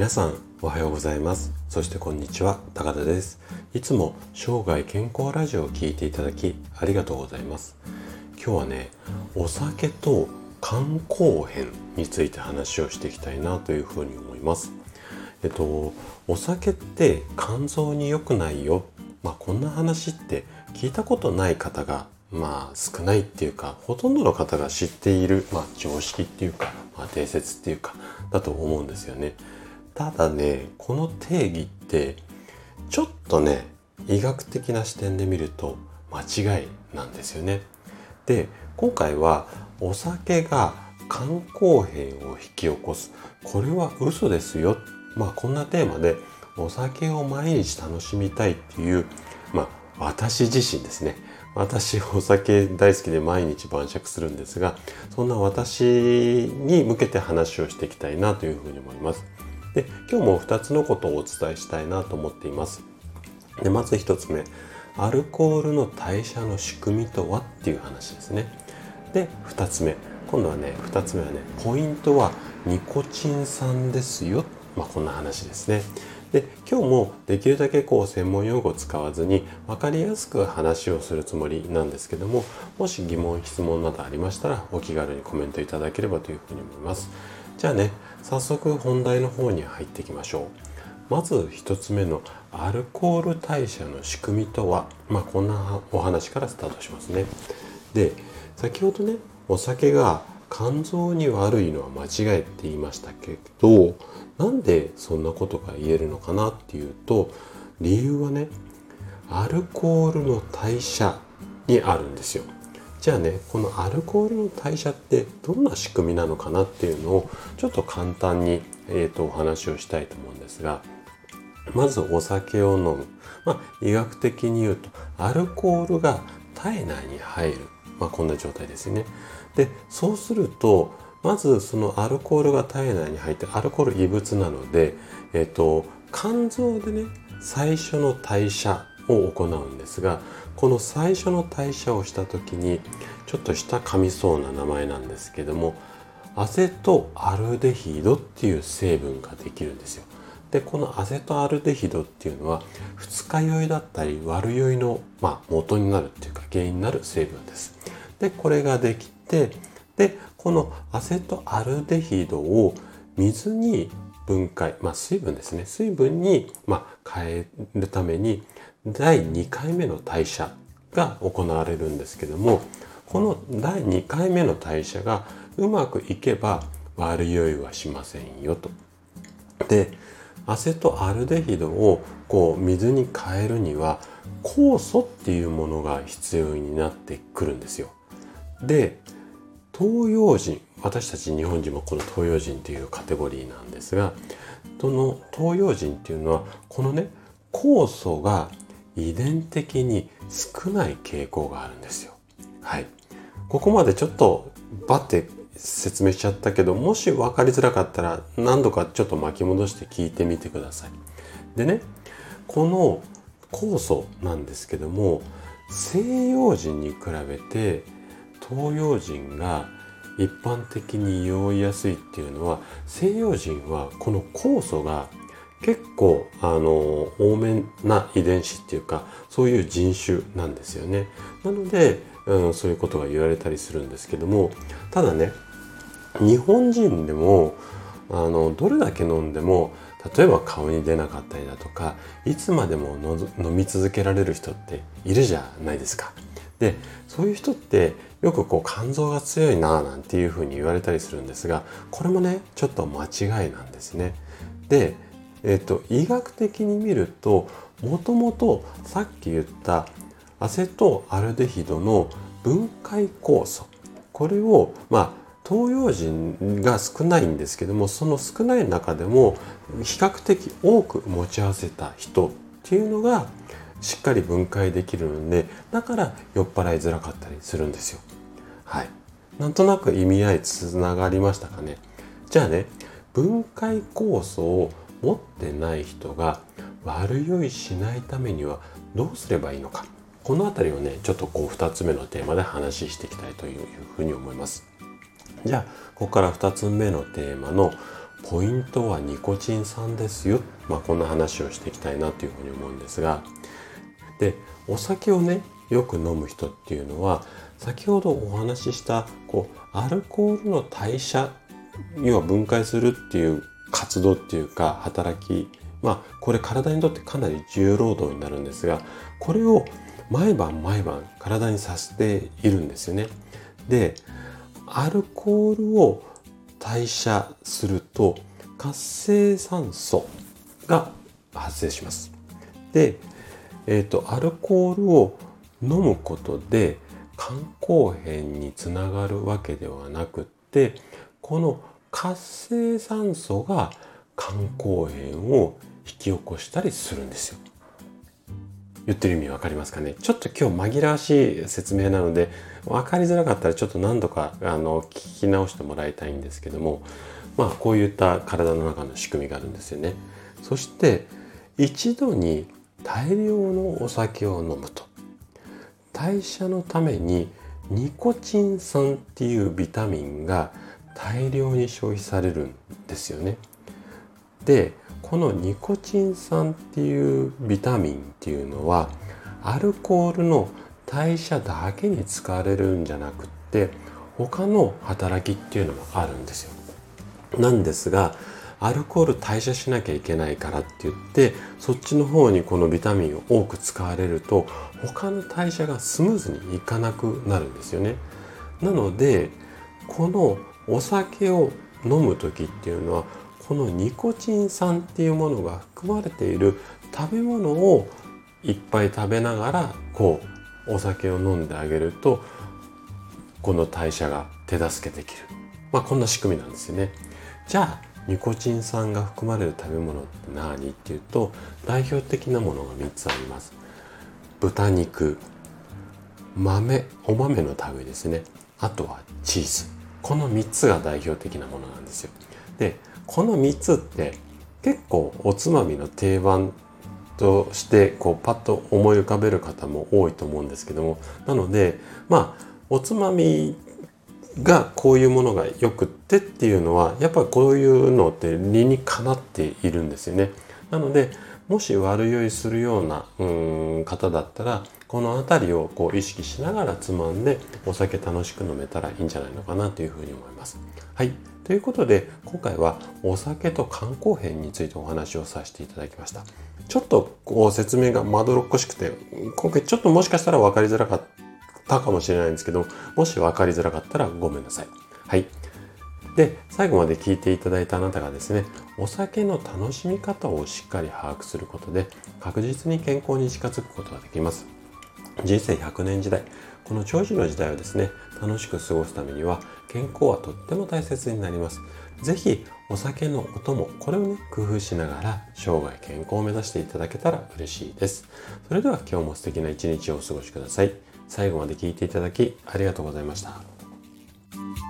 皆さんおはようございます。そしてこんにちは高田です。いつも生涯健康ラジオを聞いていただきありがとうございます。今日はねお酒と肝硬変について話をしていきたいなというふうに思います。えっとお酒って肝臓に良くないよ。まあこんな話って聞いたことない方がまあ少ないっていうかほとんどの方が知っている、まあ、常識っていうか、まあ、定説っていうかだと思うんですよね。ただねこの定義ってちょっとね医学的な視点で見ると間違いなんですよね。で今回はお酒が肝硬変を引き起こす。これは嘘ですよ。まあこんなテーマでお酒を毎日楽しみたいっていうまあ私自身ですね。私お酒大好きで毎日晩酌するんですがそんな私に向けて話をしていきたいなというふうに思います。で今日も2つのことをお伝えしたいなと思っています。でまず1つ目。アルコールの代謝の仕組みとはっていう話ですね。で2つ目。今度はね2つ目はねポイントはニコチン酸ですよ。まあこんな話ですね。で今日もできるだけこう専門用語を使わずに分かりやすく話をするつもりなんですけどももし疑問質問などありましたらお気軽にコメントいただければというふうに思います。じゃあね早速本題の方に入っていきましょう。まず1つ目のアルコール代謝の仕組みとはまあこんなお話からスタートしますね。で先ほどねお酒が肝臓に悪いのは間違いって言いましたけどなんでそんなことが言えるのかなっていうと理由はねアルコールの代謝にあるんですよ。じゃあねこのアルコールの代謝ってどんな仕組みなのかなっていうのをちょっと簡単に、えーと、お話をしたいと思うんですがまずお酒を飲む、まあ、医学的に言うとアルコールが体内に入る、まあ、こんな状態ですね。でそうするとまずそのアルコールが体内に入ってアルコール異物なので、えっと、肝臓でね最初の代謝を行うんですがこの最初の代謝をした時にちょっとした噛みそうな名前なんですけどもアセトアルデヒドっていう成分ができるんですよ。でこのアセトアルデヒドっていうのは二日酔いだったり悪酔いの、まあ、元になるっていうか原因になる成分です。でこれができてでこのアセトアルデヒドを水に分解、まあ、水分ですね水分に、まあ、変えるために第2回目の代謝が行われるんですけどもこの第2回目の代謝がうまくいけば悪酔いはしませんよと。でアセトアルデヒドをこう水に変えるには酵素っていうものが必要になってくるんですよ。で東洋人私たち日本人もこの東洋人っていうカテゴリーなんですがその東洋人っていうのはこのね酵素が遺伝的に少ない傾向があるんですよ。はい。ここまでちょっとバッて説明しちゃったけどもし分かりづらかったら何度かちょっと巻き戻して聞いてみてください。でねこの酵素なんですけども西洋人に比べて東洋人が一般的に酔いやすいっていうのは西洋人はこの酵素が結構あの多めな遺伝子っていうかそういう人種なんですよね。なので、うん、そういうことが言われたりするんですけどもただね日本人でもあのどれだけ飲んでも例えば顔に出なかったりだとかいつまでも飲み続けられる人っているじゃないですか。でそういう人ってよくこう肝臓が強いななんていうふうに言われたりするんですがこれもねちょっと間違いなんですね。で、えっと、医学的に見るともともとさっき言ったアセトアルデヒドの分解酵素これをまあ東洋人が少ないんですけどもその少ない中でも比較的多く持ち合わせた人っていうのがしっかり分解できるのでだから酔っ払いづらかったりするんですよ。はい。なんとなく意味合いつながりましたかね。じゃあね分解酵素を持ってない人が悪酔いしないためにはどうすればいいのか。この辺りをねちょっとこう2つ目のテーマで話していきたいというふうに思います。じゃあここから2つ目のテーマのポイントはニコチン酸ですよ、まあ、こんな話をしていきたいなというふうに思うんですが。でお酒をねよく飲む人っていうのは先ほどお話ししたこうアルコールの代謝要は分解するっていう活動っていうか働きまあこれ体にとってかなり重労働になるんですがこれを毎晩毎晩体にさせているんですよね。でアルコールを代謝すると活性酸素が発生します。で、えーと、アルコールを飲むことで肝硬変につながるわけではなくってこの活性酸素が肝硬変を引き起こしたりするんですよ。言ってる意味わかりますかね？ちょっと今日紛らわしい説明なので分かりづらかったらちょっと何度かあの聞き直してもらいたいんですけどもまあこういった体の中の仕組みがあるんですよね。そして一度に大量のお酒を飲むと代謝のためにニコチン酸っていうビタミンが大量に消費されるんですよね。でこのニコチン酸っていうビタミンっていうのはアルコールの代謝だけに使われるんじゃなくって他の働きっていうのもあるんですよ。なんですがアルコール代謝しなきゃいけないからって言ってそっちの方にこのビタミンを多く使われると他の代謝がスムーズにいかなくなるんですよね。なのでこのお酒を飲む時っていうのはこのニコチン酸っていうものが含まれている食べ物をいっぱい食べながらこうお酒を飲んであげるとこの代謝が手助けできる、まあ、こんな仕組みなんですよね。じゃあニコチン酸が含まれる食べ物って何っていうと代表的なものが3つあります。豚肉豆お豆の類ですねあとはチーズこの3つが代表的なものなんですよ。でこの3つって結構おつまみの定番としてこうパッと思い浮かべる方も多いと思うんですけどもなのでまあおつまみがこういうものがよくってっていうのはやっぱこういうのって理にかなっているんですよね。なのでもし悪酔いするようなうん方だったらこの辺りをこう意識しながらつまんでお酒楽しく飲めたらいいんじゃないのかなというふうに思います。はい。ということで今回はお酒と肝硬変についてお話をさせていただきましたちょっとこう説明がまどろっこしくて今回ちょっともしかしたら分かりづらかったかもしれないんですけどもし分かりづらかったらごめんなさいはいで最後まで聞いていただいたあなたがですねお酒の楽しみ方をしっかり把握することで確実に健康に近づくことができます人生100年時代この長寿の時代をですね楽しく過ごすためには健康はとっても大切になります。是非お酒のお供これをね工夫しながら生涯健康を目指していただけたら嬉しいです。それでは今日も素敵な一日をお過ごしください。最後まで聞いていただきありがとうございました。